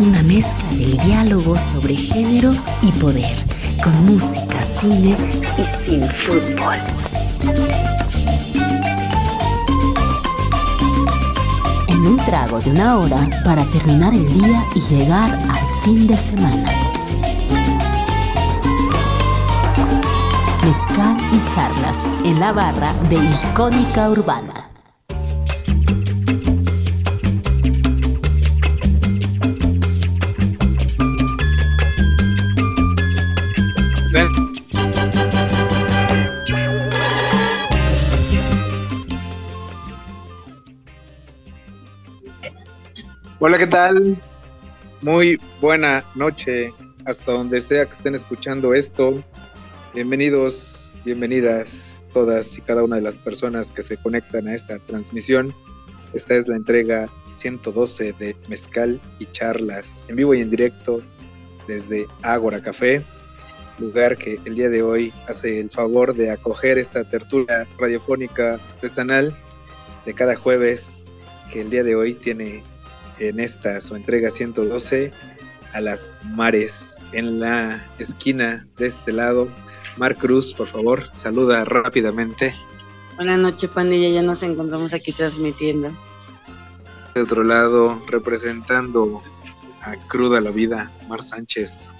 una mezcla del diálogo sobre género y poder, con música, cine y sin fútbol. En un trago de una hora para terminar el día y llegar al fin de semana. Mezcal y charlas en la barra de Icónica Urbana. Hola, ¿qué tal? Muy buena noche hasta donde sea que estén escuchando esto. Bienvenidos, bienvenidas todas y cada una de las personas que se conectan a esta transmisión. Esta es la entrega 112 de Mezcal y Charlas en vivo y en directo desde Ágora Café, lugar que el día de hoy hace el favor de acoger esta tertulia radiofónica artesanal de cada jueves que el día de hoy tiene en esta su entrega 112 a las mares en la esquina de este lado. Mar Cruz, por favor, saluda rápidamente. Buenas noches, pandilla, ya nos encontramos aquí transmitiendo. De otro lado, representando a Cruda la Vida, Mar Sánchez.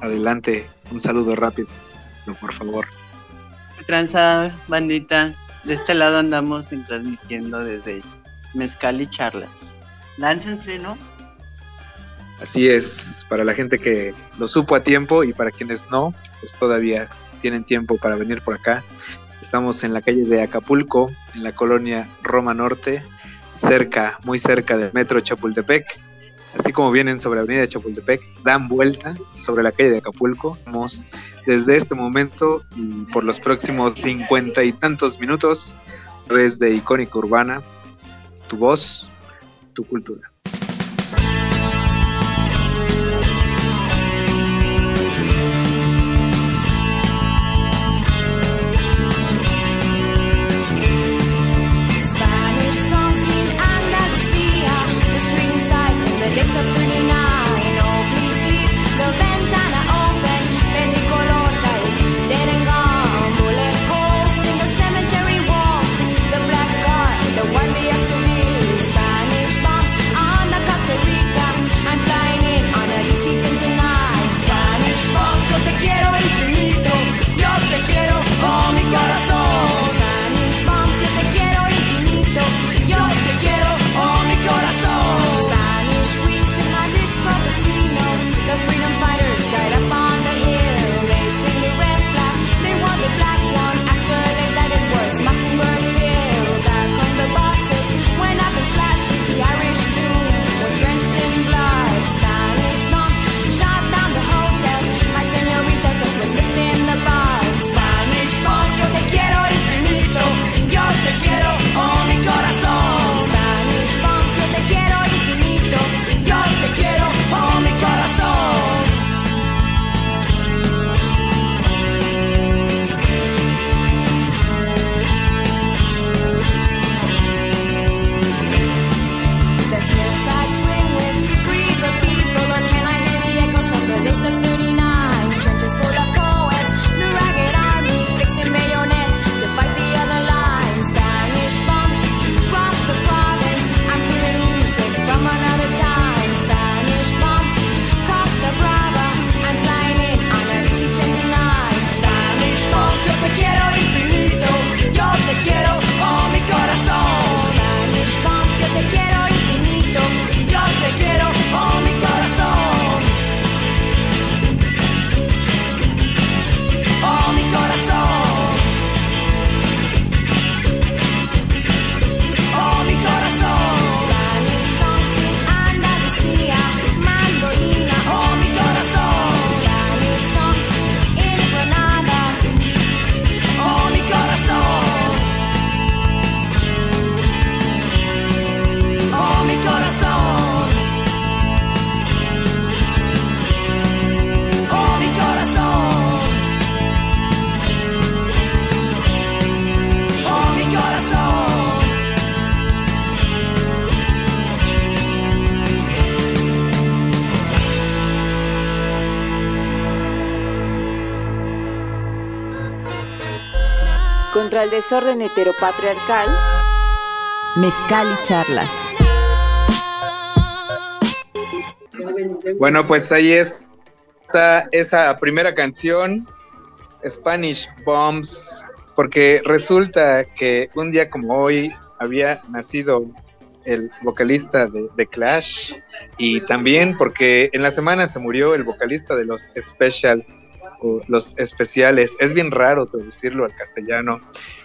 Adelante, un saludo rápido, por favor. Tranza, bandita, de este lado andamos transmitiendo desde Mezcal y Charlas láncense, ¿no? Así es, para la gente que lo supo a tiempo y para quienes no, pues todavía tienen tiempo para venir por acá. Estamos en la calle de Acapulco, en la colonia Roma Norte, cerca, muy cerca del metro Chapultepec. Así como vienen sobre la avenida Chapultepec, dan vuelta sobre la calle de Acapulco. Vamos desde este momento y por los próximos cincuenta y tantos minutos, desde Icónica Urbana, tu voz, tu cultura. Contra el desorden heteropatriarcal. Mezcal y charlas. Bueno, pues ahí está esa primera canción, Spanish Bombs, porque resulta que un día como hoy había nacido el vocalista de The Clash y también porque en la semana se murió el vocalista de los Specials los especiales. Es bien raro traducirlo al castellano,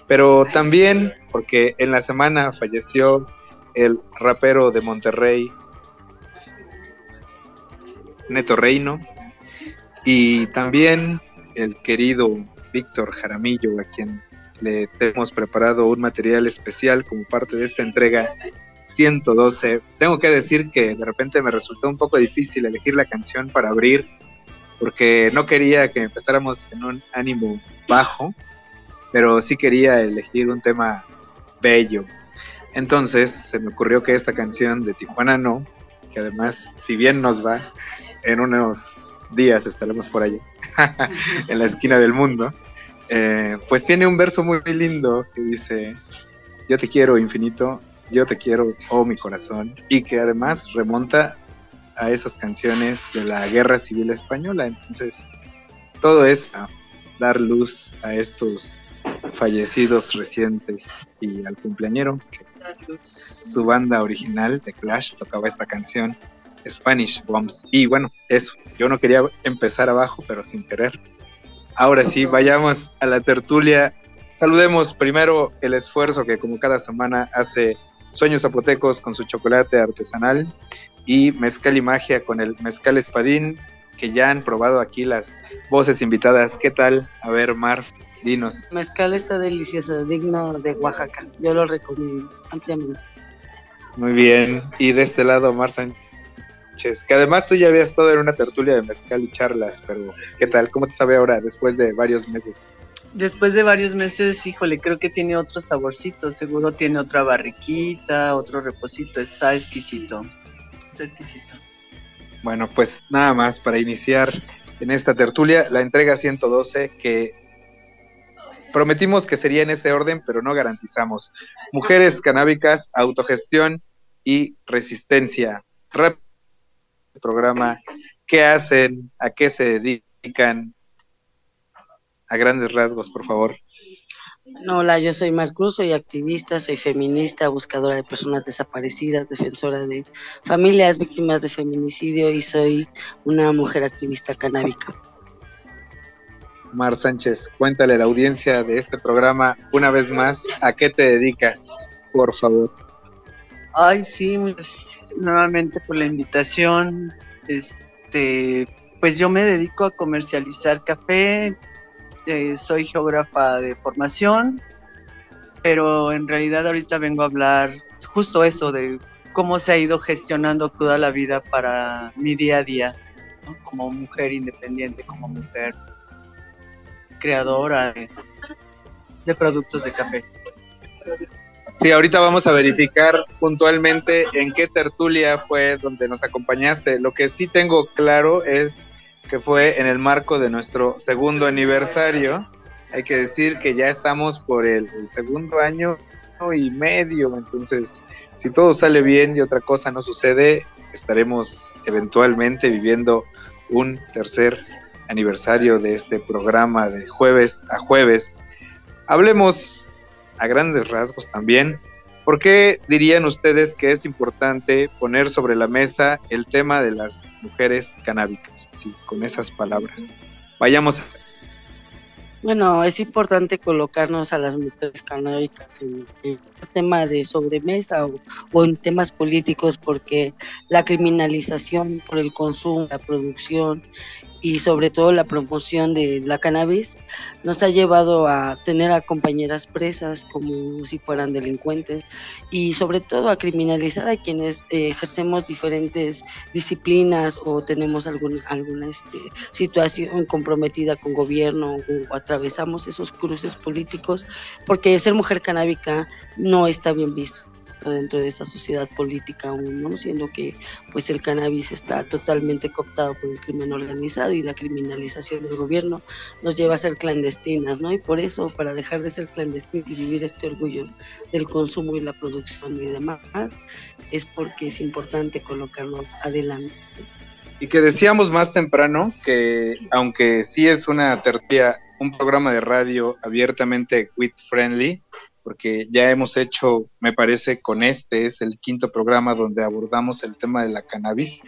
pero también porque en la semana falleció el rapero de Monterrey, Neto Reino, y también el querido Víctor Jaramillo, a quien le hemos preparado un material especial como parte de esta entrega 112. Tengo que decir que de repente me resultó un poco difícil elegir la canción para abrir, porque no quería que empezáramos en un ánimo bajo, pero sí quería elegir un tema bello. Entonces se me ocurrió que esta canción de Tijuana No, que además, si bien nos va, en unos días estaremos por allá, en la esquina del mundo, eh, pues tiene un verso muy lindo que dice, yo te quiero infinito, yo te quiero, oh mi corazón, y que además remonta a esas canciones de la Guerra Civil Española. Entonces, todo es dar luz a estos fallecidos recientes y al cumpleañero, que su banda original de Clash tocaba esta canción Spanish Bombs. Y bueno, eso, yo no quería empezar abajo, pero sin querer. Ahora sí, vayamos a la tertulia. Saludemos primero el esfuerzo que como cada semana hace Sueños Zapotecos con su chocolate artesanal y Mezcal y Magia con el Mezcal Espadín, que ya han probado aquí las voces invitadas. ¿Qué tal? A ver, Mar, dinos. Mezcal está delicioso, digno de Oaxaca. Yo lo recomiendo ampliamente. Muy bien. Y de este lado, Mar Sánchez, que además tú ya habías estado en una tertulia de mezcal y charlas, pero ¿qué tal? ¿Cómo te sabe ahora, después de varios meses? Después de varios meses, híjole, creo que tiene otro saborcito. Seguro tiene otra barriquita, otro reposito. Está exquisito. Está exquisito. Bueno, pues nada más para iniciar en esta tertulia, la entrega 112 que prometimos que sería en este orden, pero no garantizamos. Mujeres canábicas, autogestión y resistencia. Rap programa, qué hacen, a qué se dedican, a grandes rasgos, por favor. Hola, yo soy Marcus, soy activista, soy feminista, buscadora de personas desaparecidas, defensora de familias víctimas de feminicidio y soy una mujer activista canábica. Mar Sánchez, cuéntale a la audiencia de este programa una vez más a qué te dedicas, por favor. Ay, sí, nuevamente por la invitación. Este, pues yo me dedico a comercializar café, eh, soy geógrafa de formación, pero en realidad ahorita vengo a hablar justo eso de cómo se ha ido gestionando toda la vida para mi día a día, como mujer independiente, como mujer creadora de, productos de café. Sí, ahorita vamos a verificar puntualmente en qué tertulia fue donde nos acompañaste. Lo que sí tengo claro es que fue en el marco de nuestro segundo aniversario. Hay que decir que ya estamos por el, segundo año y medio, entonces si todo sale bien y otra cosa no sucede, estaremos eventualmente viviendo un tercer aniversario de este programa de jueves a jueves. Hablemos a grandes rasgos también ¿Por qué dirían ustedes que es importante poner sobre la mesa el tema de las mujeres canábicas? Sí, con esas palabras. Vayamos a... Bueno, es importante colocarnos a las mujeres canábicas en, el tema de sobremesa o, o, en temas políticos porque la criminalización por el consumo, la producción y sobre todo la promoción de la cannabis nos ha llevado a tener a compañeras presas como si fueran delincuentes y sobre todo a criminalizar a quienes eh, ejercemos diferentes disciplinas o tenemos alguna, alguna este, situación comprometida con gobierno o atravesamos esos cruces políticos porque ser mujer canábica no está bien visto. Dentro de esa sociedad política aún, ¿no? Siendo que pues el cannabis está totalmente cooptado por el crimen organizado y la criminalización del gobierno nos lleva a ser clandestinas, ¿no? Y por eso, para dejar de ser clandestinas y vivir este orgullo del consumo y la producción y demás, es porque es importante colocarlo adelante. Y que decíamos más temprano que aunque sí es una tertulia, un programa de radio abiertamente quit friendly, porque ya hemos hecho, me parece, con este, es el quinto programa donde abordamos el tema de la cannabis.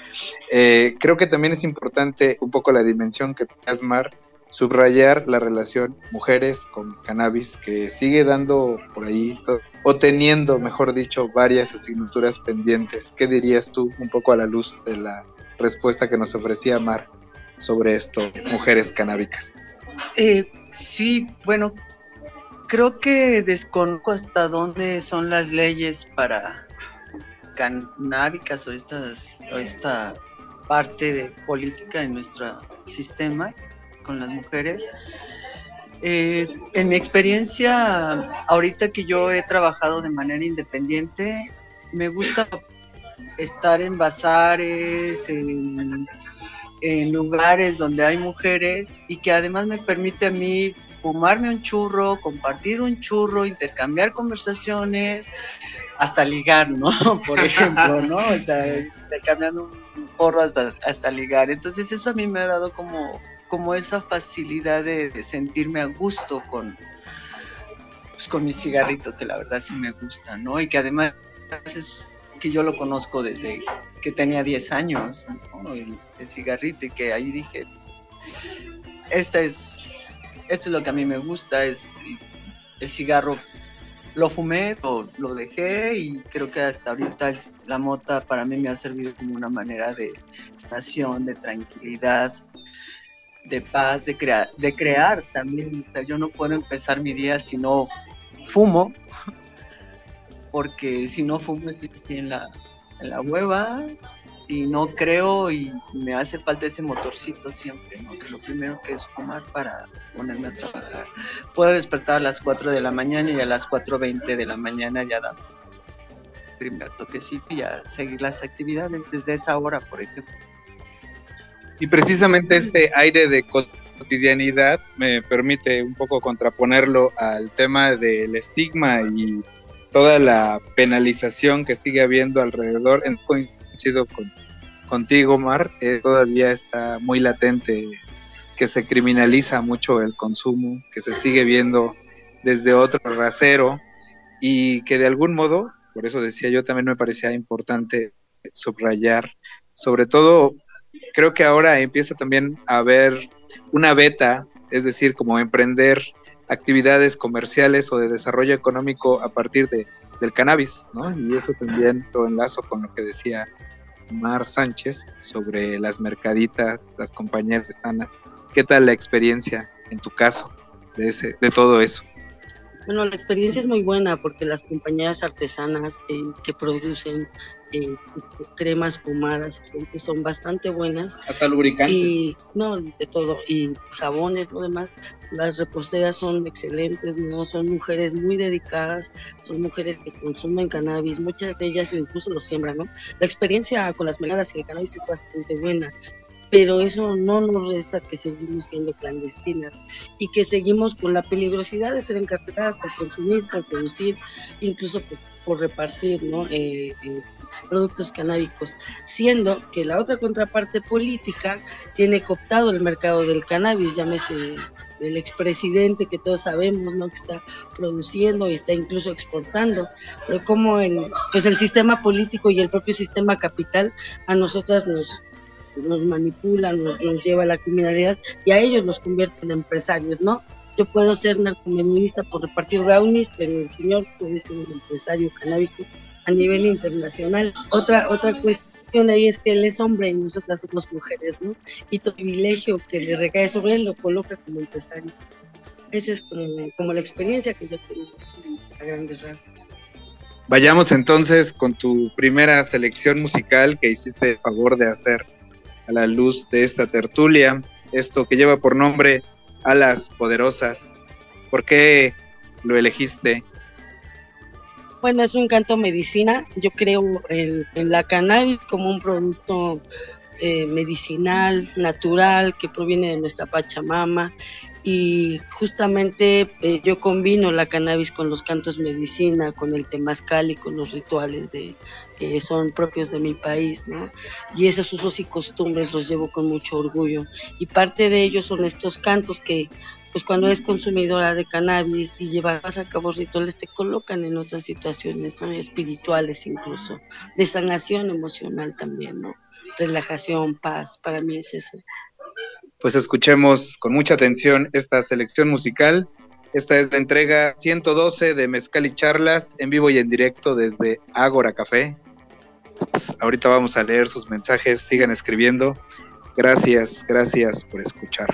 Eh, creo que también es importante un poco la dimensión que plasmar, subrayar la relación mujeres con cannabis, que sigue dando por ahí, o teniendo, mejor dicho, varias asignaturas pendientes. ¿Qué dirías tú un poco a la luz de la respuesta que nos ofrecía Mar sobre esto, mujeres canábicas? Eh, sí, bueno, creo que desconozco hasta dónde son las leyes para canábicas o, esta parte de política en nuestro sistema con las mujeres. Eh, en mi experiencia, ahorita que yo he trabajado de manera independiente, me gusta estar en bazares, en, en lugares donde hay mujeres y que además me permite a mí fumarme un churro, compartir un churro, intercambiar conversaciones, hasta ligar, ¿no? Por ejemplo, ¿no? intercambiando un porro hasta, hasta ligar. Entonces eso a mí me ha dado como, como esa facilidad de, sentirme a gusto con, pues, con mi cigarrito, que la verdad sí me gusta, ¿no? Y que además es que yo lo conozco desde que tenía 10 años, ¿no? el, el cigarrito, y que ahí dije, esta es esto es lo que a mí me gusta, es el cigarro. Lo fumé, lo, lo dejé y creo que hasta ahorita la mota para mí me ha servido como una manera de estación, de tranquilidad, de paz, de, crear de crear también. O sea, yo no puedo empezar mi día si no fumo, porque si no fumo estoy en la, en la hueva y no creo y me hace falta ese motorcito siempre, ¿no? que lo primero que es fumar para ponerme a trabajar. Puedo despertar a las 4 de la mañana y a las 4.20 de la mañana ya da primer toquecito y a seguir las actividades desde esa hora, por ejemplo. Y precisamente este aire de cotidianidad me permite un poco contraponerlo al tema del estigma y toda la penalización que sigue habiendo alrededor en coincido con, contigo, Mar, eh, todavía está muy latente que se criminaliza mucho el consumo, que se sigue viendo desde otro rasero y que de algún modo, por eso decía yo, también me parecía importante subrayar, sobre todo creo que ahora empieza también a haber una beta, es decir, como emprender actividades comerciales o de desarrollo económico a partir de del cannabis, ¿no? Y eso también lo enlazo con lo que decía Mar Sánchez sobre las mercaditas, las compañías sanas. ¿Qué tal la experiencia en tu caso de, ese, de todo eso? Bueno, la experiencia es muy buena porque las compañías artesanas que producen eh, cremas fumadas son bastante buenas. Hasta lubricantes. Y, no, de todo. Y jabones, lo demás. Las reposteras son excelentes, ¿no? Son mujeres muy dedicadas, son mujeres que consumen cannabis, muchas de ellas incluso lo siembran, ¿no? La experiencia con las meladas y el cannabis es bastante buena pero eso no nos resta que seguimos siendo clandestinas y que seguimos con la peligrosidad de ser encarceladas por consumir, por producir, incluso por, repartir ¿no? Eh, eh, productos canábicos, siendo que la otra contraparte política tiene cooptado el mercado del cannabis, llámese el expresidente que todos sabemos, ¿no? que está produciendo y está incluso exportando, pero como el pues el sistema político y el propio sistema capital a nosotras nos nos manipulan, nos, lleva a la criminalidad y a ellos los convierten en empresarios, ¿no? Yo puedo ser narcomenudista por repartir brownies, pero el señor puede ser un empresario canábico a nivel internacional. Otra, otra cuestión ahí es que él es hombre y nosotras somos mujeres, ¿no? Y todo privilegio que le recae sobre él lo coloca como empresario. Esa es como, como la experiencia que yo tengo a grandes rasgos. Vayamos entonces con tu primera selección musical que hiciste el favor de hacer a la luz de esta tertulia, esto que lleva por nombre Alas Poderosas. ¿Por qué lo elegiste? Bueno, es un canto medicina. Yo creo en, la cannabis como un producto eh, medicinal, natural, que proviene de nuestra Pachamama. Y justamente eh, yo combino la cannabis con los cantos medicina, con el temazcal y con los rituales de, que son propios de mi país, ¿no? Y esos usos y costumbres los llevo con mucho orgullo. Y parte de ellos son estos cantos que pues cuando es consumidora de cannabis y llevas a cabo rituales te colocan en otras situaciones ¿no? espirituales incluso, de sanación emocional también, ¿no? Relajación, paz, para mí es eso. Pues escuchemos con mucha atención esta selección musical. Esta es la entrega 112 de Mezcal y Charlas en vivo y en directo desde Ágora Café. Ahorita vamos a leer sus mensajes, sigan escribiendo. Gracias, gracias por escuchar.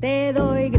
Te doy gracias.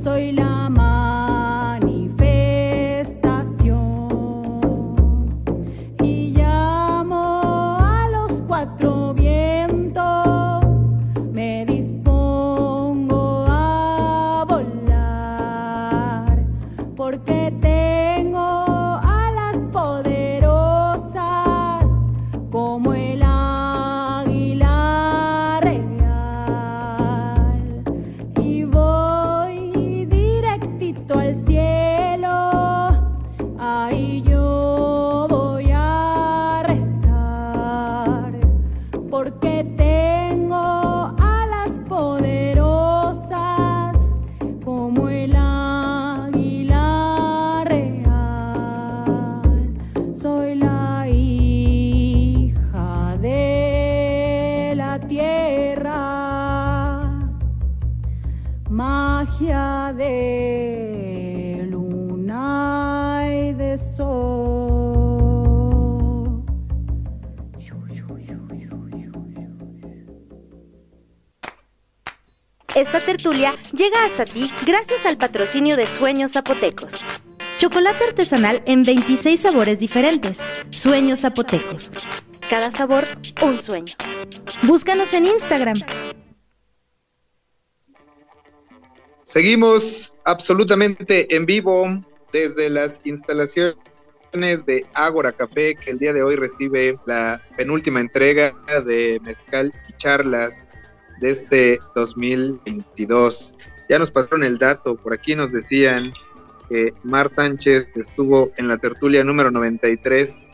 Esta llega hasta ti gracias al patrocinio de Sueños Zapotecos. Chocolate artesanal en 26 sabores diferentes. Sueños Zapotecos. cada sabor un sueño. Búscanos en Instagram. Seguimos absolutamente en vivo desde las instalaciones de Ágora Café, que el día de hoy recibe la penúltima entrega de Mezcal y Charlas de este 2022. Ya nos pasaron el dato, por aquí nos decían que Mar Sánchez estuvo en la tertulia número 93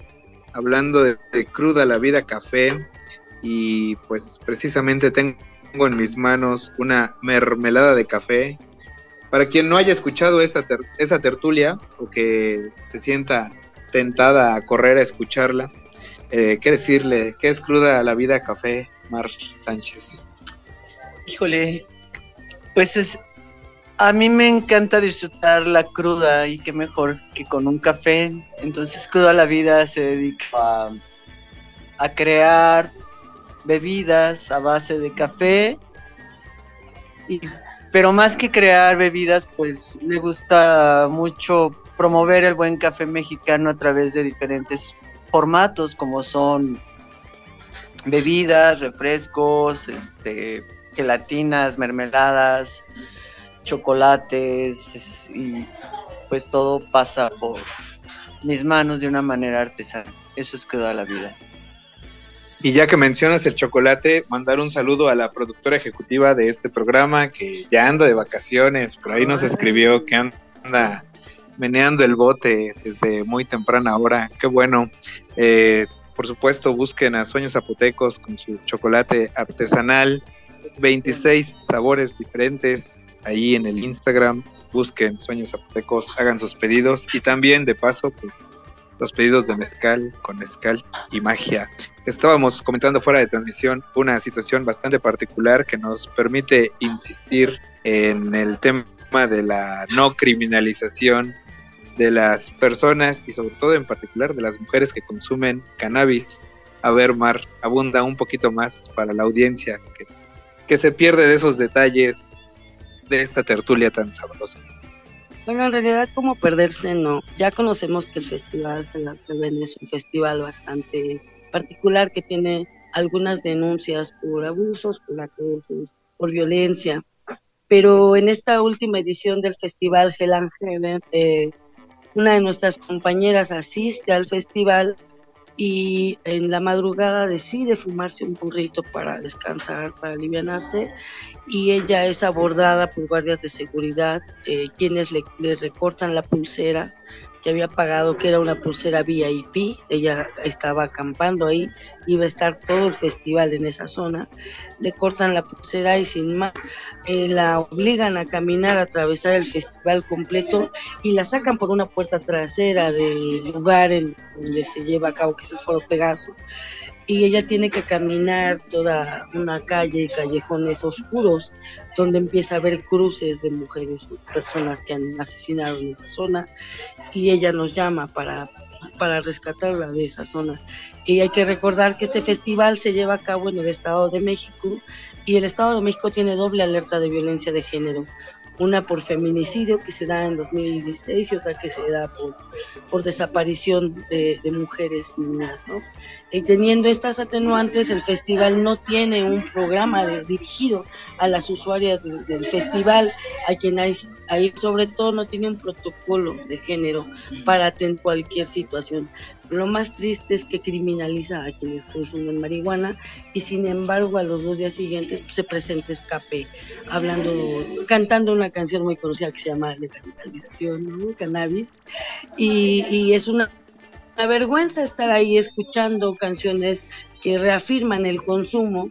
hablando de, Cruda la Vida Café y pues precisamente tengo en mis manos una mermelada de café. Para quien no haya escuchado esta esa tertulia o que se sienta tentada a correr a escucharla, eh, ¿qué decirle? ¿Qué es Cruda la Vida Café, Mar Sánchez? Híjole, pues es, a mí me encanta disfrutar la cruda y qué mejor que con un café. Entonces Cruda la Vida se dedica a, crear bebidas a base de café. pero más que crear bebidas, pues le gusta mucho promover el buen café mexicano a través de diferentes formatos como son bebidas, refrescos, este, gelatinas, mermeladas, chocolates y pues todo pasa por mis manos de una manera artesana. Eso es que da la vida. Y ya que mencionas el chocolate, mandar un saludo a la productora ejecutiva de este programa que ya anda de vacaciones, por ahí nos escribió que anda meneando el bote desde muy temprana hora. Qué bueno. Eh, por supuesto, busquen a Sueños Zapotecos con su chocolate artesanal. 26 sabores diferentes, ahí en el Instagram, busquen Sueños Zapotecos, hagan sus pedidos y también de paso, pues los pedidos de mezcal con mezcal y magia. Estábamos comentando fuera de transmisión una situación bastante particular que nos permite insistir en el tema de la no criminalización de las personas y sobre todo en particular de las mujeres que consumen cannabis. A ver, Mar, abunda un poquito más para la audiencia que, que se pierde de esos detalles de esta tertulia tan sabrosa? Bueno, en realidad como perderse no. Ya conocemos que el Festival de la es un festival bastante particular que tiene algunas denuncias por abusos, por acosos, por violencia. Pero en esta última edición del Festival Hell eh, una de nuestras compañeras asiste al festival y en la madrugada decide fumarse un burrito para descansar, para alivianarse y ella es abordada por guardias de seguridad, eh, quienes le, le, recortan la pulsera que había pagado, que era una pulsera VIP, ella estaba acampando ahí, iba a estar todo el festival en esa zona, le cortan la pulsera y sin más eh, la obligan a caminar, a atravesar el festival completo y la sacan por una puerta trasera del lugar en donde se lleva a cabo, que es el Foro Pegaso y ella tiene que caminar toda una calle y callejones oscuros donde empieza a haber cruces de mujeres, personas que han asesinado en esa zona y ella nos llama para, para rescatarla de esa zona. Y hay que recordar que este festival se lleva a cabo en el Estado de México y el Estado de México tiene doble alerta de violencia de género una por feminicidio que se da en 2016 y otra que se da por, por desaparición de, mujeres niñas, ¿no? Y teniendo estas atenuantes, el festival no tiene un programa dirigido a las usuarias del, festival, a quien hay, ahí sobre todo no tiene un protocolo de género para atender cualquier situación. Lo más triste es que criminaliza a quienes consumen marihuana y sin embargo a los dos días siguientes se presenta escape, hablando, cantando una canción muy conocida que se llama Legalización, ¿no? Cannabis. Y, es una vergüenza estar ahí escuchando canciones que reafirman el consumo,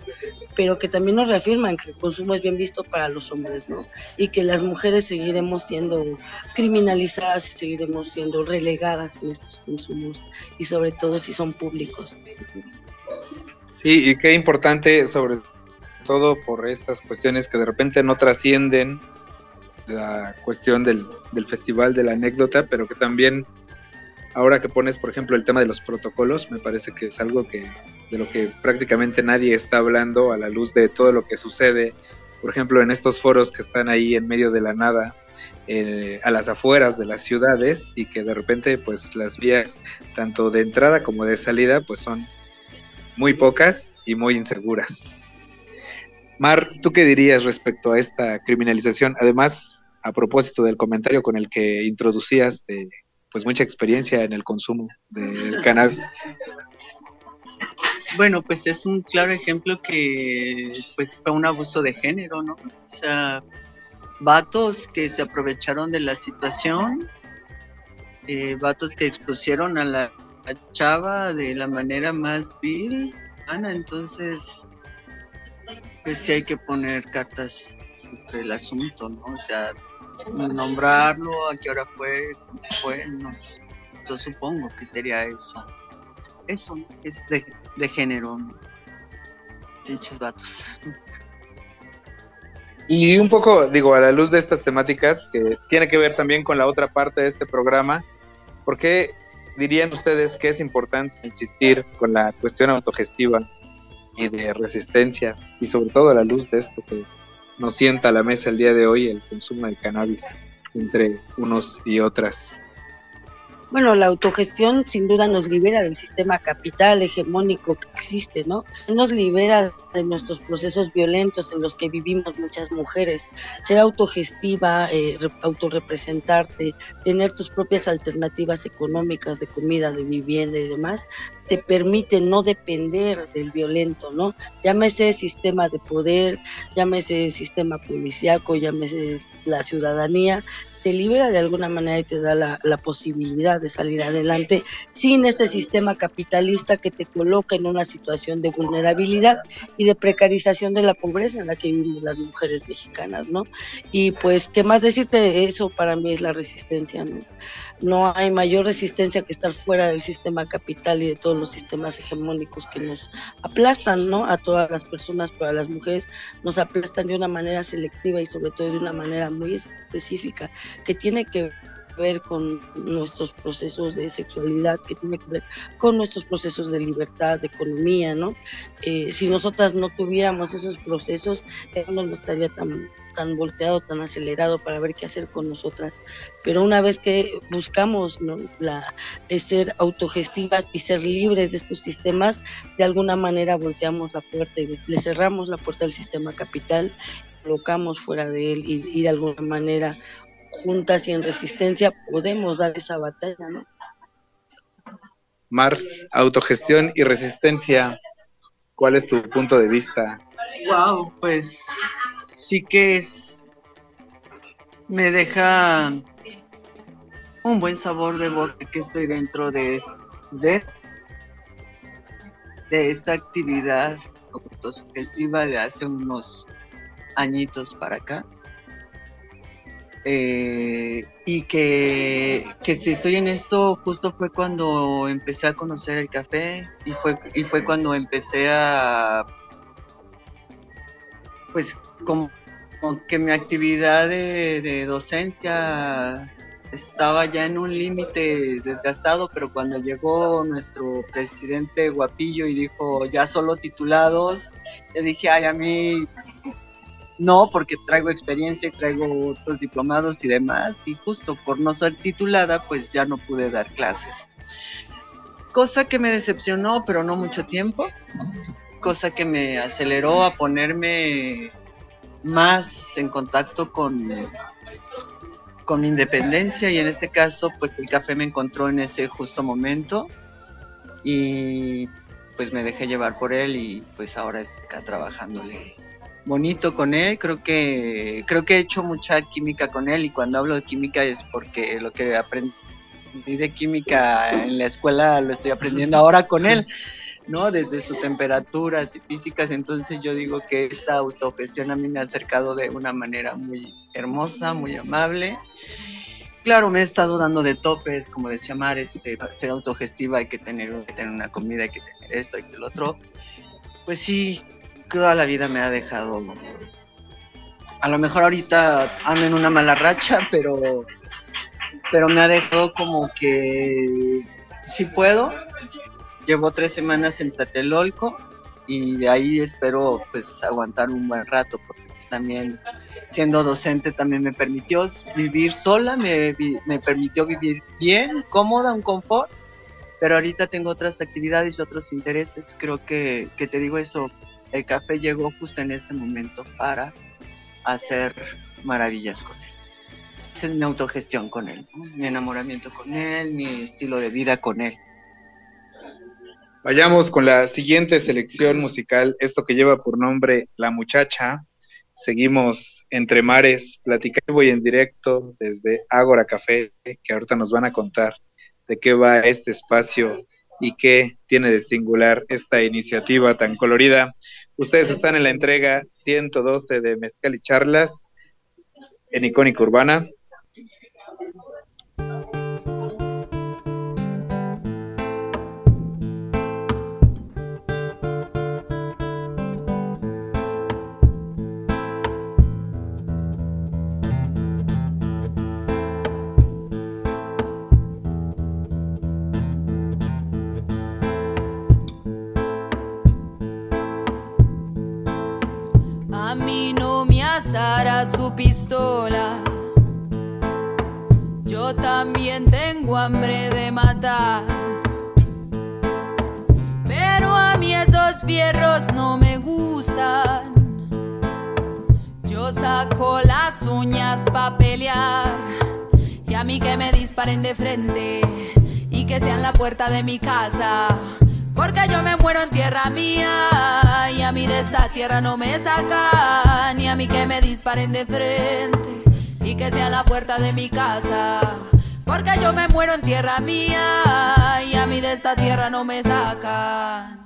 pero que también nos reafirman que el consumo es bien visto para los hombres, ¿no? Y que las mujeres seguiremos siendo criminalizadas y seguiremos siendo relegadas en estos consumos, y sobre todo si son públicos. Sí, y qué importante, sobre todo por estas cuestiones que de repente no trascienden la cuestión del, del festival de la anécdota, pero que también ahora que pones, por ejemplo, el tema de los protocolos, me parece que es algo que de lo que prácticamente nadie está hablando a la luz de todo lo que sucede, por ejemplo, en estos foros que están ahí en medio de la nada, eh, a las afueras de las ciudades y que de repente pues las vías tanto de entrada como de salida pues son muy pocas y muy inseguras. Mar, ¿tú qué dirías respecto a esta criminalización? Además, a propósito del comentario con el que introducías de pues mucha experiencia en el consumo del cannabis. Bueno, pues es un claro ejemplo que pues fue un abuso de género, ¿no? O sea, vatos que se aprovecharon de la situación, eh, vatos que expusieron a la chava de la manera más vil, Ana, entonces pues sí hay que poner cartas sobre el asunto, ¿no? O sea, nombrarlo, a qué hora fue, fue, no yo supongo que sería eso. Eso es de, de género, pinches vatos. Y un poco, digo, a la luz de estas temáticas, que tiene que ver también con la otra parte de este programa, ¿por qué dirían ustedes que es importante insistir con la cuestión autogestiva y de resistencia, y sobre todo a la luz de esto que nos sienta a la mesa el día de hoy, el consumo de cannabis entre unos y otras? Bueno, la autogestión sin duda nos libera del sistema capital hegemónico que existe, ¿no? Nos libera de nuestros procesos violentos en los que vivimos muchas mujeres. Ser autogestiva, eh, autorrepresentarte, tener tus propias alternativas económicas de comida, de vivienda y demás, te permite no depender del violento, ¿no? Llámese sistema de poder, llámese sistema policíaco, llámese la ciudadanía, te libera de alguna manera y te da la, la, posibilidad de salir adelante sin este sistema capitalista que te coloca en una situación de vulnerabilidad y de precarización de la pobreza en la que vivimos las mujeres mexicanas, ¿no? Y pues, ¿qué más decirte? Eso para mí es la resistencia, ¿no? No hay mayor resistencia que estar fuera del sistema capital y de todos los sistemas hegemónicos que nos aplastan, ¿no? A todas las personas, pero a las mujeres nos aplastan de una manera selectiva y sobre todo de una manera muy específica que tiene que ver con nuestros procesos de sexualidad, que tiene que ver con nuestros procesos de libertad, de economía, ¿no? Eh, si nosotras no tuviéramos esos procesos, mundo no estaría tan, tan volteado, tan acelerado para ver qué hacer con nosotras. Pero una vez que buscamos ¿no? la, ser autogestivas y ser libres de estos sistemas, de alguna manera volteamos la puerta y le cerramos la puerta al sistema capital colocamos fuera de él y, y de alguna manera juntas y en resistencia podemos dar esa batalla, ¿no? Mar, autogestión y resistencia, ¿cuál es tu punto de vista? Wow, pues sí que es me deja un buen sabor de boca que estoy dentro de de, de esta actividad autosugestiva de hace unos añitos para acá eh, y que, que, si estoy en esto justo fue cuando empecé a conocer el café y fue, y fue cuando empecé a pues como, que mi actividad de, de, docencia estaba ya en un límite desgastado, pero cuando llegó nuestro presidente Guapillo y dijo ya solo titulados, le dije, ay, a mí no, porque traigo experiencia y traigo otros diplomados y demás, y justo por no ser titulada, pues ya no pude dar clases. Cosa que me decepcionó, pero no mucho tiempo. Cosa que me aceleró a ponerme más en contacto con, con mi independencia y en este caso, pues el café me encontró en ese justo momento y pues me dejé llevar por él y pues ahora estoy acá trabajándole bonito con él, creo que creo que he hecho mucha química con él y cuando hablo de química es porque lo que aprendí de química en la escuela lo estoy aprendiendo ahora con él, ¿no? Desde sus temperaturas y físicas, entonces yo digo que esta autogestión a mí me ha acercado de una manera muy hermosa, muy amable. Claro, me he estado dando de topes, como decía Mar, este, ser autogestiva hay que tener, que tener una comida, hay que tener esto, hay que el otro. Pues sí, toda la vida me ha dejado. A lo mejor ahorita ando en una mala racha, pero, pero me ha dejado como que si puedo. Llevo tres semanas en Tlatelolco y de ahí espero pues aguantar un buen rato porque pues, también siendo docente también me permitió vivir sola, me, me permitió vivir bien, cómoda, un confort pero ahorita tengo otras actividades y otros intereses. Creo que, que te digo eso, el café llegó justo en este momento para hacer maravillas con él. Es mi autogestión con él, mi enamoramiento con él, mi estilo de vida con él. Vayamos con la siguiente selección musical, esto que lleva por nombre La Muchacha. Seguimos entre mares, platicando y en directo desde Ágora Café, que ahorita nos van a contar de qué va este espacio y qué tiene de singular esta iniciativa tan colorida. Ustedes están en la entrega 112 de Mezcal y Charlas en Icónica Urbana. Asará su pistola. Yo también tengo hambre de matar. Pero a mí esos fierros no me gustan. Yo saco las uñas pa' pelear. Y a mí que me disparen de frente y que sean la puerta de mi casa. Porque yo me muero en tierra mía y a mí de esta tierra no me sacan. Ni a mí que me disparen de frente y que sea la puerta de mi casa. Porque yo me muero en tierra mía y a mí de esta tierra no me sacan.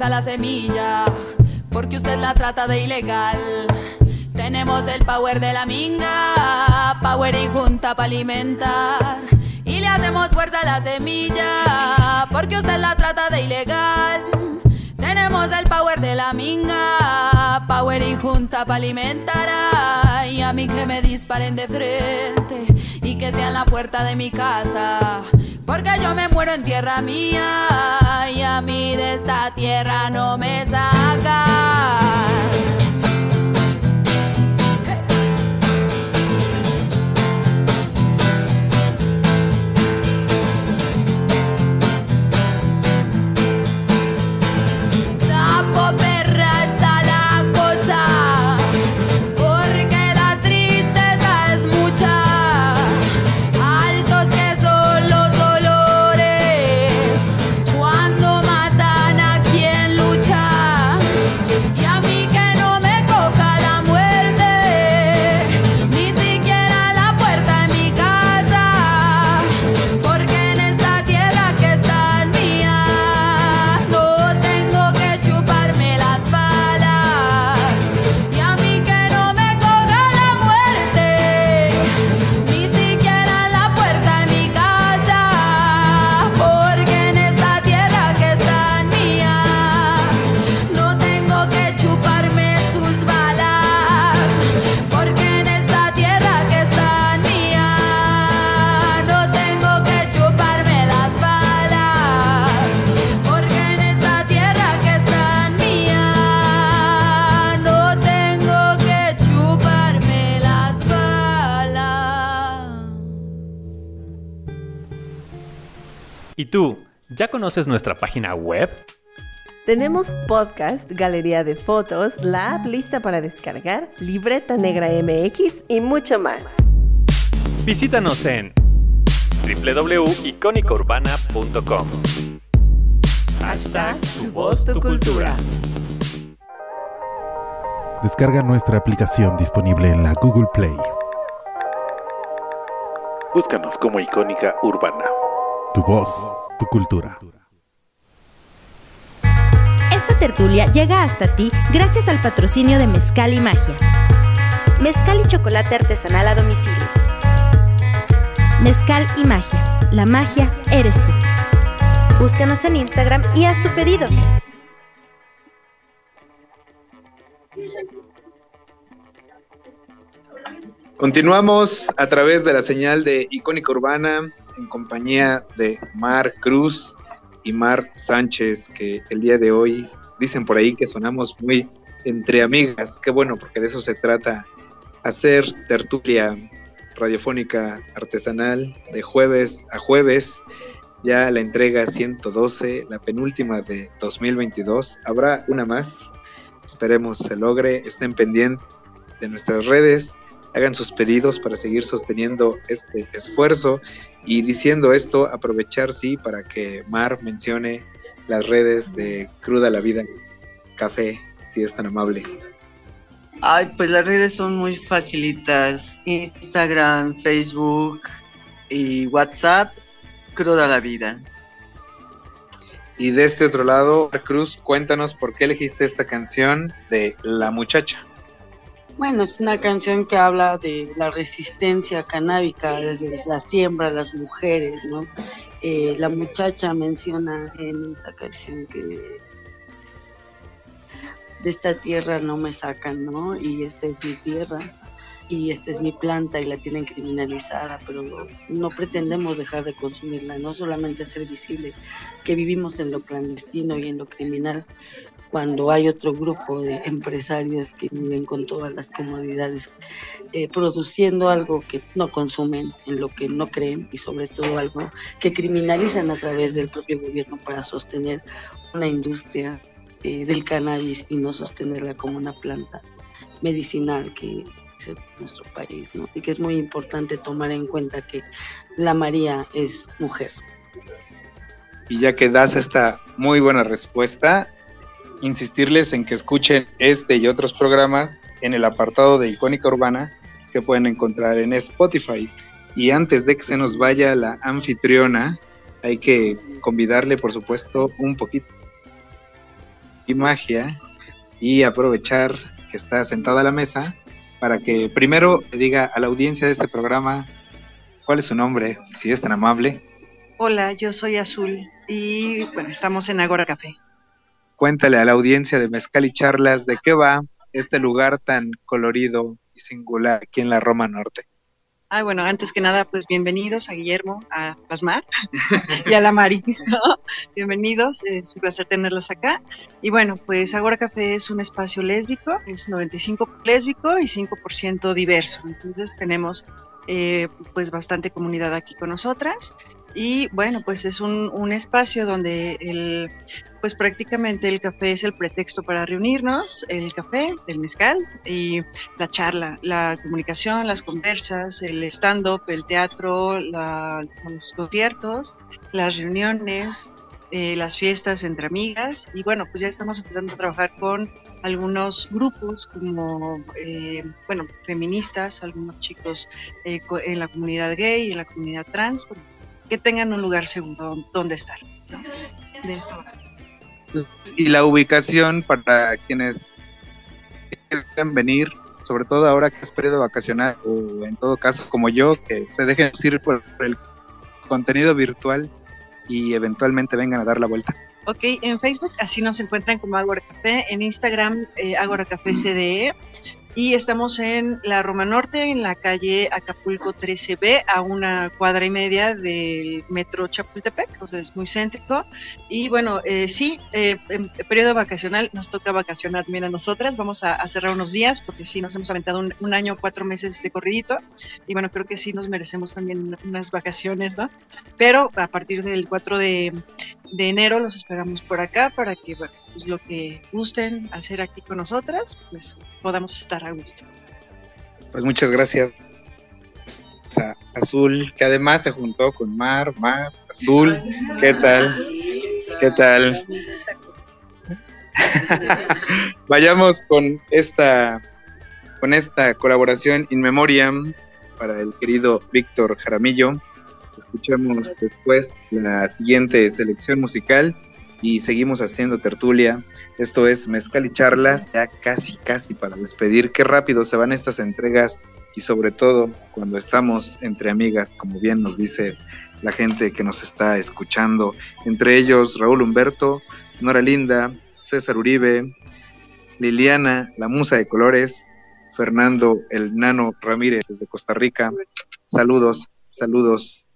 Hacemos fuerza a la semilla, porque usted la trata de ilegal. Tenemos el power de la minga, power y junta para alimentar. Y le hacemos fuerza a la semilla, porque usted la trata de ilegal. Tenemos el power de la minga, power y junta para alimentar. Y a mí que me disparen de frente y que sea en la puerta de mi casa. Porque yo me muero en tierra mía y a mí de esta tierra no me sacan. Ya conoces nuestra página web? Tenemos podcast, galería de fotos, la app lista para descargar, libreta negra MX y mucho más. Visítanos en www.icónicaurbana.com. Hashtag tu voz, tu cultura. Descarga nuestra aplicación disponible en la Google Play. Búscanos como Icónica Urbana. Tu voz, tu cultura. Esta tertulia llega hasta ti gracias al patrocinio de Mezcal y Magia. Mezcal y chocolate artesanal a domicilio. Mezcal y Magia. La magia eres tú. Búscanos en Instagram y haz tu pedido. Continuamos a través de la señal de Icónica Urbana en compañía de Mar Cruz y Mar Sánchez, que el día de hoy dicen por ahí que sonamos muy entre amigas. Qué bueno, porque de eso se trata, hacer tertulia radiofónica artesanal de jueves a jueves. Ya la entrega 112, la penúltima de 2022. Habrá una más. Esperemos se logre. Estén pendientes de nuestras redes hagan sus pedidos para seguir sosteniendo este esfuerzo y diciendo esto, aprovechar sí para que Mar mencione las redes de Cruda la Vida Café, si es tan amable. Ay, pues las redes son muy facilitas. Instagram, Facebook y WhatsApp, Cruda la Vida. Y de este otro lado, Cruz, cuéntanos por qué elegiste esta canción de La Muchacha. Bueno, es una canción que habla de la resistencia canábica desde la siembra las mujeres, ¿no? Eh, la muchacha menciona en esa canción que de esta tierra no me sacan, ¿no? Y esta es mi tierra y esta es mi planta y la tienen criminalizada, pero no pretendemos dejar de consumirla, no solamente hacer visible que vivimos en lo clandestino y en lo criminal, cuando hay otro grupo de empresarios que viven con todas las comodidades, eh, produciendo algo que no consumen, en lo que no creen y sobre todo algo que criminalizan a través del propio gobierno para sostener una industria eh, del cannabis y no sostenerla como una planta medicinal que en nuestro país, ¿no? Y que es muy importante tomar en cuenta que la María es mujer. Y ya que das esta muy buena respuesta, insistirles en que escuchen este y otros programas en el apartado de Icónica Urbana que pueden encontrar en Spotify. Y antes de que se nos vaya la anfitriona, hay que convidarle, por supuesto, un poquito de magia y aprovechar que está sentada a la mesa para que primero diga a la audiencia de este programa cuál es su nombre, si es tan amable. Hola, yo soy Azul y bueno, estamos en Agora Café cuéntale a la audiencia de Mezcal y Charlas de qué va este lugar tan colorido y singular aquí en la Roma Norte. Ah, bueno, antes que nada, pues bienvenidos a Guillermo, a Plasmar y a la Mari. bienvenidos, es un placer tenerlos acá. Y bueno, pues Agora Café es un espacio lésbico, es 95% lésbico y 5% diverso. Entonces tenemos eh, pues bastante comunidad aquí con nosotras. Y bueno, pues es un, un espacio donde el, pues prácticamente el café es el pretexto para reunirnos, el café, el mezcal y la charla, la comunicación, las conversas, el stand-up, el teatro, los conciertos, las reuniones, eh, las fiestas entre amigas y bueno, pues ya estamos empezando a trabajar con algunos grupos como, eh, bueno, feministas, algunos chicos eh, en la comunidad gay en la comunidad trans, que tengan un lugar seguro donde estar. De esta manera y la ubicación para quienes quieran venir, sobre todo ahora que es periodo vacacional o en todo caso como yo, que se dejen ir por el contenido virtual y eventualmente vengan a dar la vuelta. Ok, en Facebook así nos encuentran como Agora Café, en Instagram eh, Agora Café CDE y estamos en la Roma Norte, en la calle Acapulco 13B, a una cuadra y media del metro Chapultepec, o sea, es muy céntrico. Y bueno, eh, sí, eh, en periodo vacacional nos toca vacacionar bien a nosotras, vamos a, cerrar unos días, porque sí, nos hemos aventado un, año, cuatro meses de corridito, y bueno, creo que sí nos merecemos también unas vacaciones, ¿no? Pero a partir del 4 de, de enero los esperamos por acá para que, bueno, pues lo que gusten hacer aquí con nosotras, pues podamos estar a gusto. Pues muchas gracias a Azul, que además se juntó con Mar, Mar, Azul, ¿qué tal? ¿Qué tal? Vayamos con esta con esta colaboración in memoriam para el querido Víctor Jaramillo Escuchamos después la siguiente selección musical y seguimos haciendo tertulia. Esto es Mezcal y Charlas, ya casi, casi para despedir. Qué rápido se van estas entregas y sobre todo cuando estamos entre amigas, como bien nos dice la gente que nos está escuchando. Entre ellos Raúl Humberto, Nora Linda, César Uribe, Liliana, la musa de colores, Fernando el Nano Ramírez desde Costa Rica. Saludos, saludos.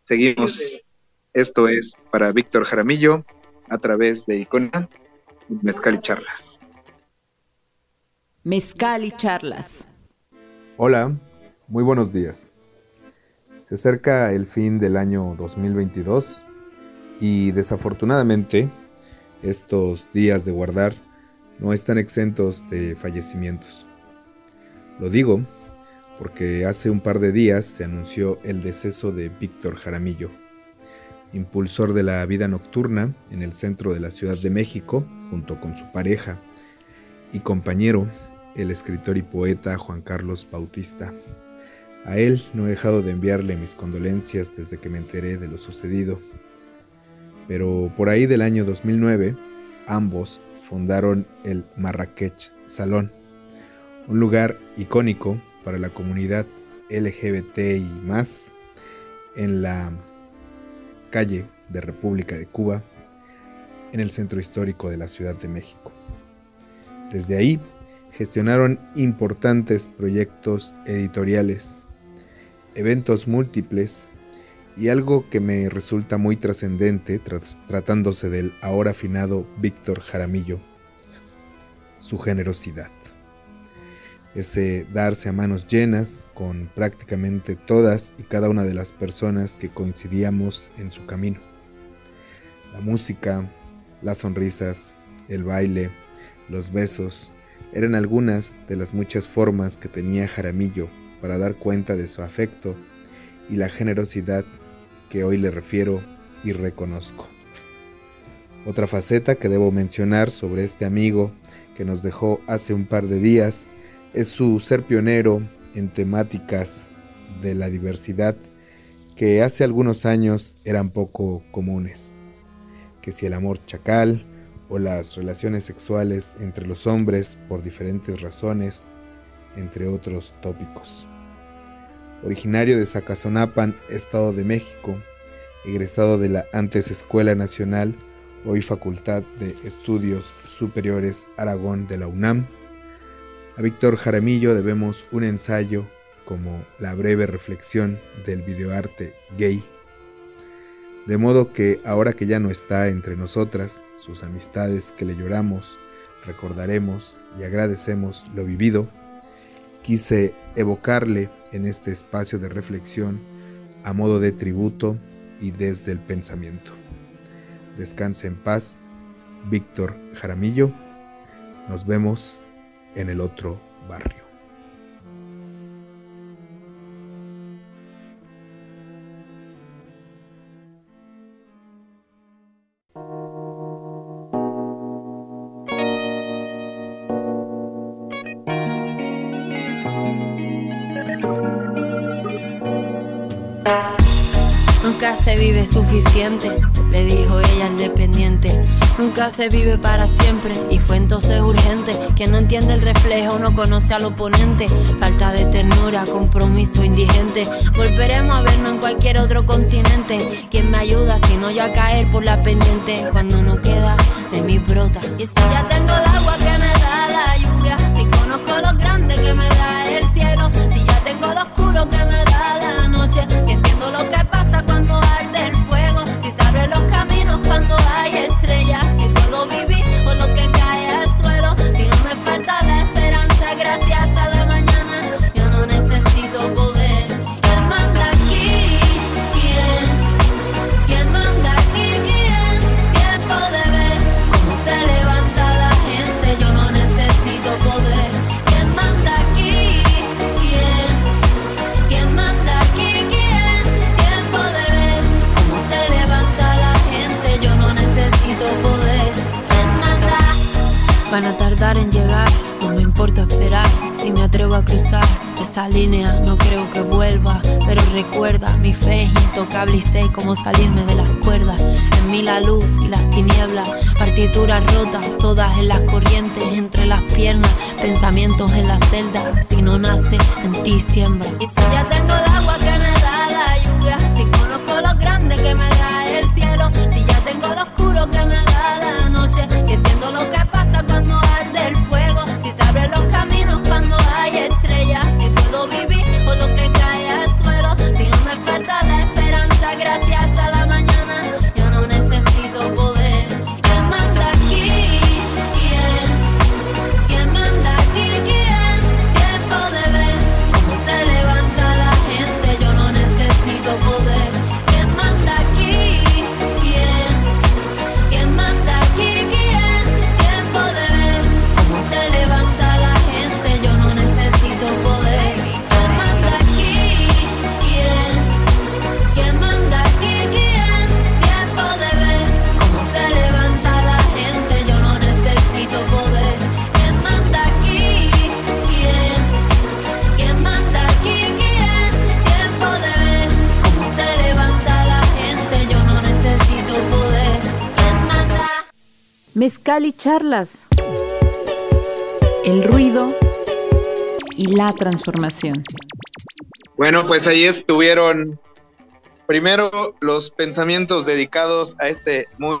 Seguimos. Esto es para Víctor Jaramillo a través de Icona Mezcal y Charlas. Mezcal y Charlas. Hola, muy buenos días. Se acerca el fin del año 2022 y desafortunadamente estos días de guardar no están exentos de fallecimientos. Lo digo porque hace un par de días se anunció el deceso de Víctor Jaramillo, impulsor de la vida nocturna en el centro de la Ciudad de México, junto con su pareja y compañero, el escritor y poeta Juan Carlos Bautista. A él no he dejado de enviarle mis condolencias desde que me enteré de lo sucedido. Pero por ahí del año 2009, ambos fundaron el Marrakech Salón, un lugar icónico para la comunidad LGBT y más en la calle de República de Cuba, en el centro histórico de la Ciudad de México. Desde ahí gestionaron importantes proyectos editoriales, eventos múltiples y algo que me resulta muy trascendente tratándose del ahora afinado Víctor Jaramillo, su generosidad. Ese darse a manos llenas con prácticamente todas y cada una de las personas que coincidíamos en su camino. La música, las sonrisas, el baile, los besos, eran algunas de las muchas formas que tenía Jaramillo para dar cuenta de su afecto y la generosidad que hoy le refiero y reconozco. Otra faceta que debo mencionar sobre este amigo que nos dejó hace un par de días es su ser pionero en temáticas de la diversidad que hace algunos años eran poco comunes, que si el amor chacal o las relaciones sexuales entre los hombres por diferentes razones, entre otros tópicos originario de Zacazonapan, Estado de México, egresado de la antes Escuela Nacional, hoy Facultad de Estudios Superiores Aragón de la UNAM. A Víctor Jaramillo debemos un ensayo como la breve reflexión del videoarte gay. De modo que ahora que ya no está entre nosotras, sus amistades que le lloramos, recordaremos y agradecemos lo vivido, quise evocarle en este espacio de reflexión a modo de tributo y desde el pensamiento. Descanse en paz, Víctor Jaramillo. Nos vemos en el otro barrio. Vive suficiente, le dijo ella al dependiente. Nunca se vive para siempre y fue entonces urgente. Que no entiende el reflejo, no conoce al oponente. Falta de ternura, compromiso indigente. Volveremos a vernos en cualquier otro continente. ¿Quién me ayuda si no yo a caer por la pendiente? Cuando no queda de mi brota. Y si ya tengo el agua que me da la lluvia, si conozco lo grande que me da el cielo, si ya tengo lo oscuro que me da sé cómo salirme de las cuerdas. En mí la luz y las tinieblas, partituras rotas, todas en las corrientes, entre las piernas, pensamientos en la celda. Si no nace, en ti siembra. Charlas. El ruido y la transformación. Bueno, pues ahí estuvieron primero los pensamientos dedicados a este muy,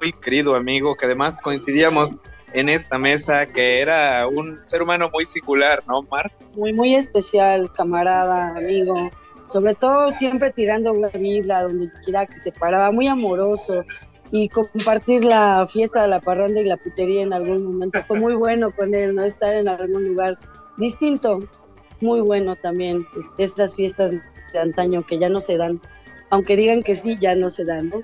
muy querido amigo que además coincidíamos en esta mesa que era un ser humano muy singular, ¿no, Mar? muy, muy especial, camarada, amigo. Sobre todo siempre tirando la Biblia donde quiera que se paraba, muy amoroso. Y compartir la fiesta de la parranda y la putería en algún momento fue muy bueno con él, ¿no? Estar en algún lugar distinto, muy bueno también. este, Estas fiestas de antaño que ya no se dan, aunque digan que sí, ya no se dan, ¿no?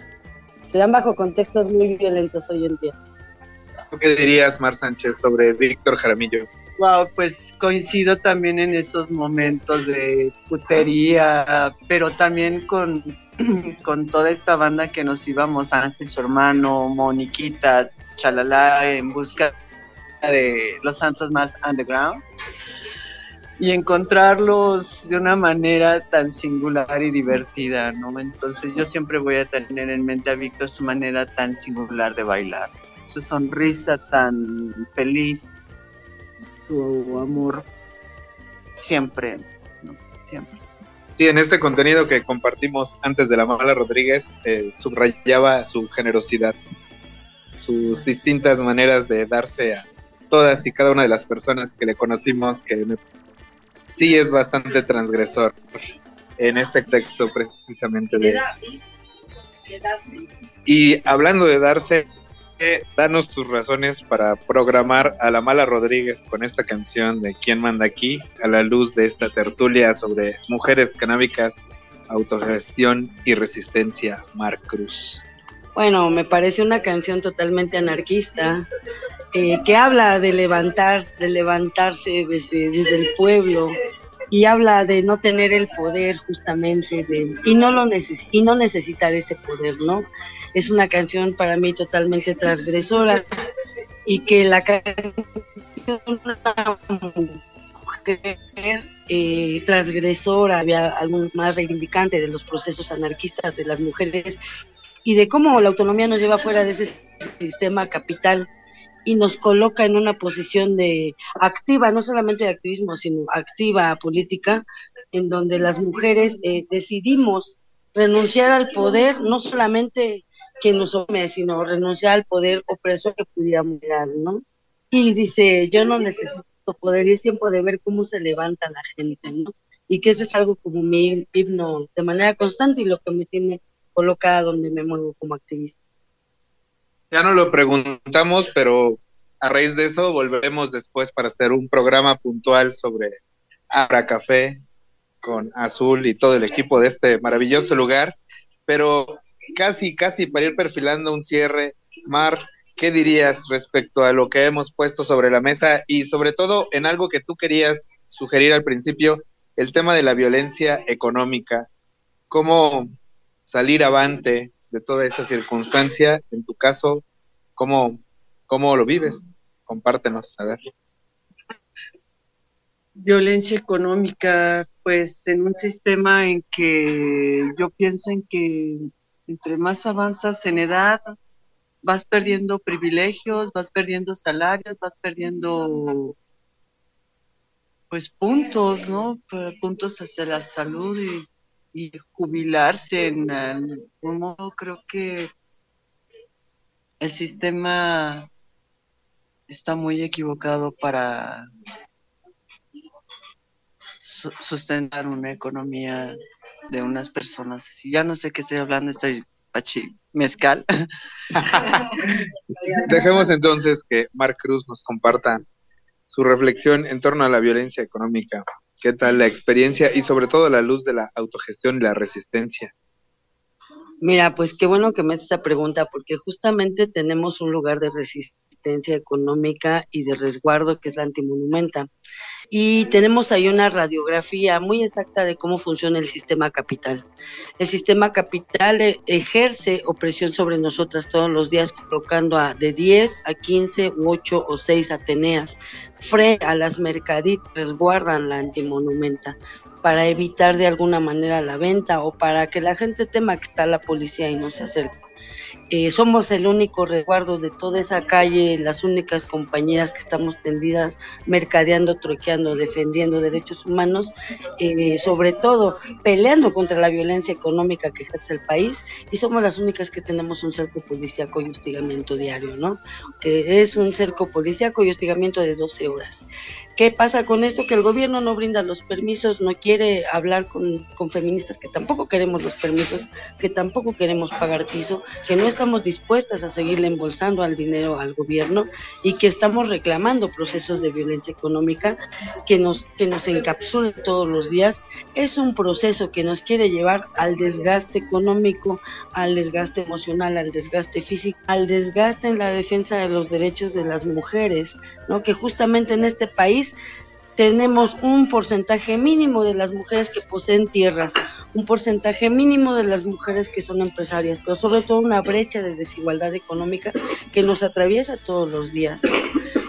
Se dan bajo contextos muy violentos hoy en día. ¿Tú qué dirías, Mar Sánchez, sobre Víctor Jaramillo? Wow, pues coincido también en esos momentos de putería, pero también con, con toda esta banda que nos íbamos, Ángel, su hermano, Moniquita, Chalala, en busca de los antros más underground y encontrarlos de una manera tan singular y divertida, ¿no? Entonces yo siempre voy a tener en mente a Víctor su manera tan singular de bailar, su sonrisa tan feliz, su amor siempre, ¿no? Siempre. Sí, en este contenido que compartimos antes de la Mala Rodríguez, eh, subrayaba su generosidad, sus distintas maneras de darse a todas y cada una de las personas que le conocimos, que me- sí es bastante transgresor en este texto precisamente de... Y hablando de darse, danos tus razones para programar a la Mala Rodríguez con esta canción de ¿Quién manda aquí? a la luz de esta tertulia sobre mujeres canábicas, autogestión y resistencia, Mar Cruz. Bueno, me parece una canción totalmente anarquista eh, que habla de levantar, de levantarse desde, desde el pueblo y habla de no tener el poder justamente de, y no lo neces y no necesitar ese poder, ¿no? Es una canción para mí totalmente transgresora y que la canción eh, transgresora, había algún más reivindicante de los procesos anarquistas de las mujeres y de cómo la autonomía nos lleva fuera de ese sistema capital y nos coloca en una posición de activa, no solamente de activismo, sino activa política, en donde las mujeres eh, decidimos renunciar al poder, no solamente que nos oprime, sino renunciar al poder opresor que pudiéramos dar, ¿no? Y dice, yo no necesito poder, y es tiempo de ver cómo se levanta la gente, ¿no? Y que ese es algo como mi himno de manera constante y lo que me tiene colocada donde me muevo como activista. Ya no lo preguntamos, pero a raíz de eso volveremos después para hacer un programa puntual sobre Abra Café con Azul y todo el equipo de este maravilloso lugar. Pero casi, casi para ir perfilando un cierre, Mar, ¿qué dirías respecto a lo que hemos puesto sobre la mesa y sobre todo en algo que tú querías sugerir al principio, el tema de la violencia económica? ¿Cómo salir avante de toda esa circunstancia? En tu caso, ¿cómo, cómo lo vives? Compártenos, a ver. Violencia económica, pues en un sistema en que yo pienso en que entre más avanzas en edad, vas perdiendo privilegios, vas perdiendo salarios, vas perdiendo pues puntos, ¿no? P- Puntos hacia la salud y, y jubilarse en algún modo, creo que el sistema está muy equivocado para su- sustentar una economía de unas personas así. Ya no sé qué estoy hablando, estoy pachi mezcal. Dejemos entonces que Marc Cruz nos comparta su reflexión en torno a la violencia económica. ¿Qué tal la experiencia y sobre todo a la luz de la autogestión y la resistencia? Mira, pues qué bueno que me haces esta pregunta, porque justamente tenemos un lugar de resistencia económica y de resguardo que es la antimonumenta. Y tenemos ahí una radiografía muy exacta de cómo funciona el sistema capital. El sistema capital eh, ejerce opresión sobre nosotras todos los días, colocando a de 10 a 15 u 8 o 6 Ateneas frente a las mercaditas, resguardan la antimonumenta para evitar de alguna manera la venta o para que la gente tema que está la policía y no se acerque. Eh, somos el único resguardo de toda esa calle, las únicas compañías que estamos tendidas mercadeando, troqueando, defendiendo derechos humanos, eh, sobre todo peleando contra la violencia económica que ejerce el país y somos las únicas que tenemos un cerco policíaco y hostigamiento diario, ¿no? Que es un cerco policíaco y hostigamiento de 12 horas. ¿Qué pasa con esto? Que el gobierno no brinda los permisos, no quiere hablar con, feministas que tampoco queremos los permisos, que tampoco queremos pagar piso, que no estamos dispuestas a seguirle embolsando al dinero al gobierno y que estamos reclamando procesos de violencia económica que nos, que nos encapsulen todos los días. Es un proceso que nos quiere llevar al desgaste económico, al desgaste emocional, al desgaste físico, al desgaste en la defensa de los derechos de las mujeres, ¿no? que justamente en este país tenemos un porcentaje mínimo de las mujeres que poseen tierras, un porcentaje mínimo de las mujeres que son empresarias, pero sobre todo una brecha de desigualdad económica que nos atraviesa todos los días.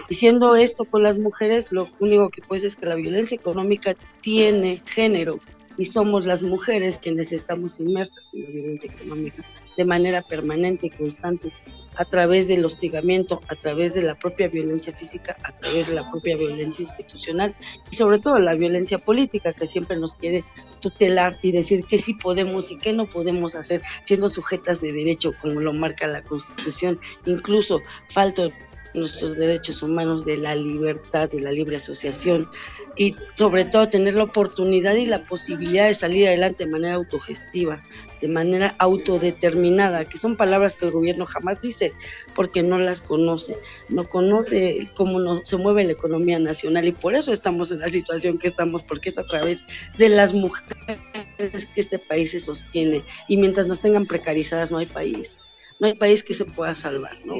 Y siendo esto con las mujeres, lo único que puede es que la violencia económica tiene género y somos las mujeres quienes estamos inmersas en la violencia económica de manera permanente y constante a través del hostigamiento, a través de la propia violencia física, a través de la propia violencia institucional y sobre todo la violencia política que siempre nos quiere tutelar y decir qué sí podemos y qué no podemos hacer siendo sujetas de derecho como lo marca la Constitución, incluso falto nuestros derechos humanos de la libertad, de la libre asociación y sobre todo tener la oportunidad y la posibilidad de salir adelante de manera autogestiva, de manera autodeterminada, que son palabras que el gobierno jamás dice porque no las conoce, no conoce cómo no, se mueve la economía nacional y por eso estamos en la situación que estamos, porque es a través de las mujeres que este país se sostiene y mientras nos tengan precarizadas no hay país, no hay país que se pueda salvar, ¿no?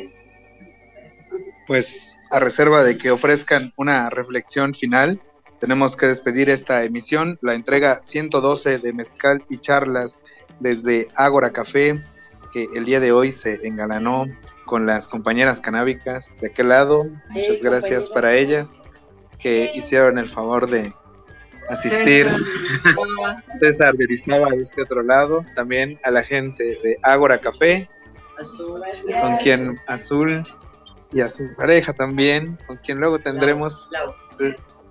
Pues a reserva de que ofrezcan una reflexión final, tenemos que despedir esta emisión, la entrega 112 de Mezcal y Charlas desde Ágora Café, que el día de hoy se engalanó con las compañeras canábicas de aquel lado. Muchas gracias para ellas que hicieron el favor de asistir. César de Rizaba de este otro lado, también a la gente de Ágora Café, con quien Azul y a su pareja también, con quien luego tendremos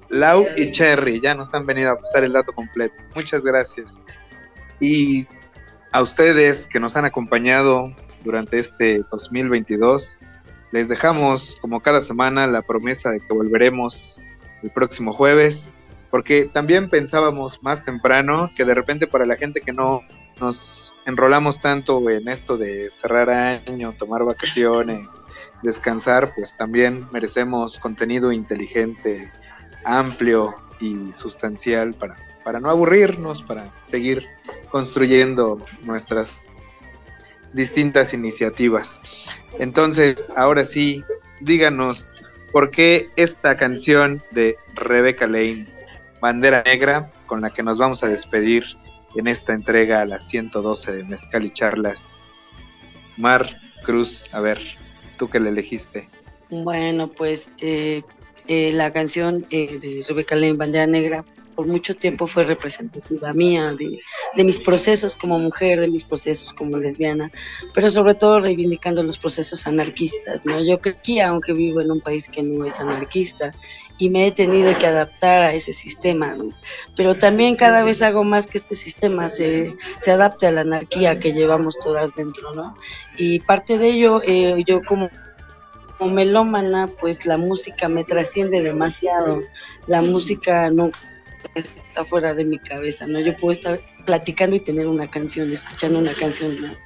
Lau y Cherry, ya nos han venido a pasar el dato completo. Muchas gracias. Y a ustedes que nos han acompañado durante este 2022, les dejamos como cada semana la promesa de que volveremos el próximo jueves, porque también pensábamos más temprano que de repente para la gente que no nos enrolamos tanto en esto de cerrar año, tomar vacaciones, descansar, pues también merecemos contenido inteligente, amplio y sustancial para, para no aburrirnos, para seguir construyendo nuestras distintas iniciativas. Entonces, ahora sí, díganos por qué esta canción de Rebecca Lane, Bandera Negra, con la que nos vamos a despedir en esta entrega a las 112 de Mezcal y Charlas. Mar Cruz, a ver, tú que le elegiste. Bueno, pues eh, eh, la canción eh, de Rebeca Lane, Bandera Negra, por mucho tiempo fue representativa mía, de, de mis procesos como mujer, de mis procesos como lesbiana, pero sobre todo reivindicando los procesos anarquistas, ¿no? Yo creí, aunque vivo en un país que no es anarquista, y me he tenido que adaptar a ese sistema, ¿no? Pero también cada vez hago más que este sistema se, se adapte a la anarquía que llevamos todas dentro, ¿no? Y parte de ello, eh, yo como como melómana, pues la música me trasciende demasiado. La música no está fuera de mi cabeza, ¿no? Yo puedo estar platicando y tener una canción, escuchando una canción.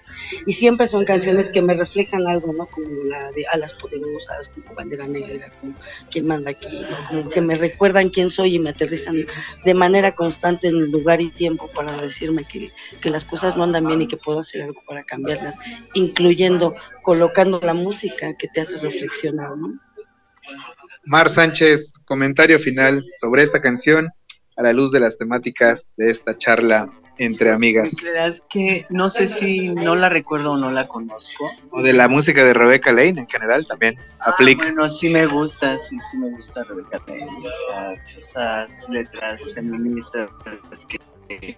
Y siempre son canciones que me reflejan algo, ¿no? Como la de Alas Poderosas, como Bandera Negra, como Quién manda aquí. Como que me recuerdan quién soy y me aterrizan de manera constante en el lugar y tiempo para decirme que, que las cosas no andan bien y que puedo hacer algo para cambiarlas, incluyendo colocando la música que te hace reflexionar, ¿no? Mar Sánchez, comentario final sobre esta canción a la luz de las temáticas de esta charla entre amigas. Creerás que no sé si no la recuerdo o no la conozco. O de la música de Rebecca Lane en general también Ah, aplica. bueno, sí me gusta, sí, sí me gusta Rebeca Lane, o sea, esas letras feministas que,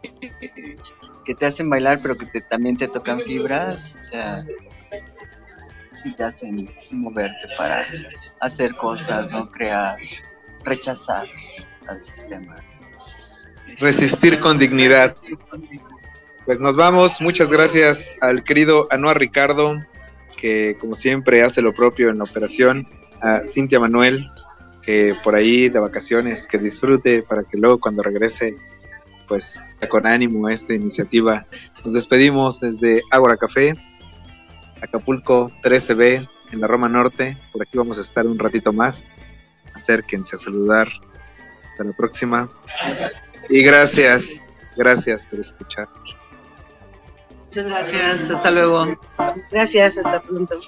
que te hacen bailar, pero que te, también te tocan fibras, o sea, sí te hacen moverte para hacer cosas, no crear, rechazar al sistema. Resistir con dignidad. Pues nos vamos. Muchas gracias al querido Anuar Ricardo, que como siempre hace lo propio en la operación. A Cintia Manuel, que por ahí de vacaciones, que disfrute para que luego cuando regrese, pues está con ánimo esta iniciativa. Nos despedimos desde Ágora Café, Acapulco 13B, en la Roma Norte. Por aquí vamos a estar un ratito más. Acérquense a saludar. Hasta la próxima. Y gracias, gracias por escuchar. Muchas gracias, hasta luego. Gracias, hasta pronto.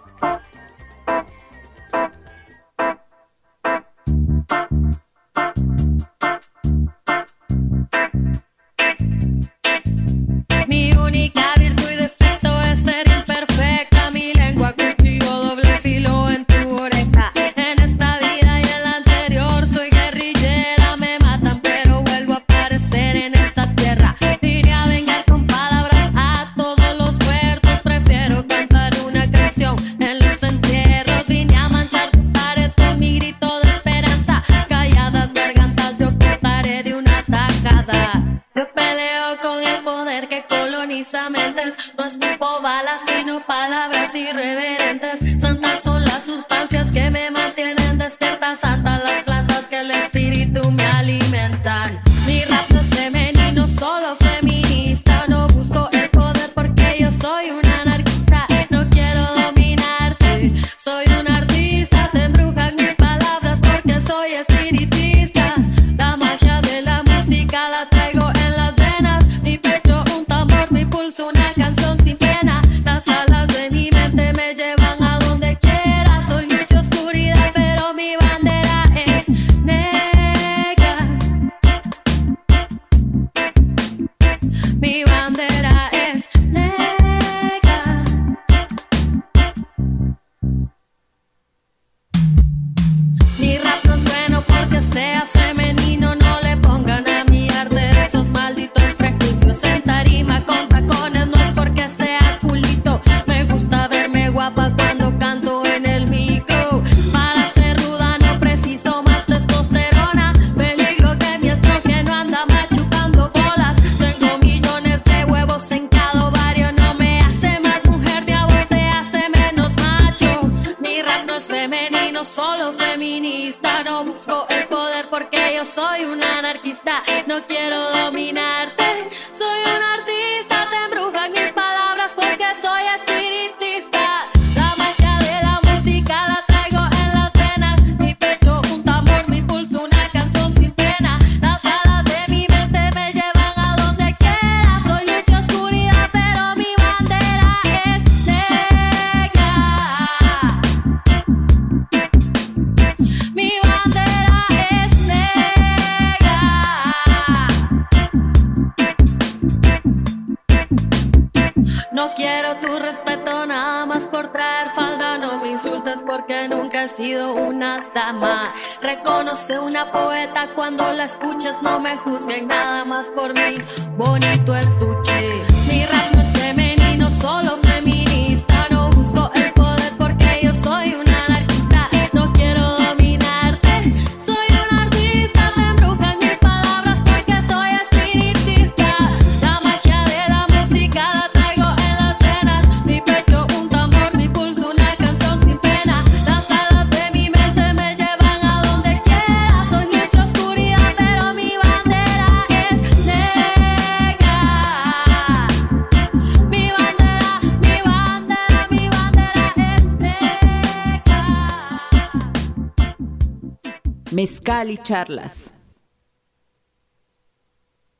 Negra. Mezcal y charlas.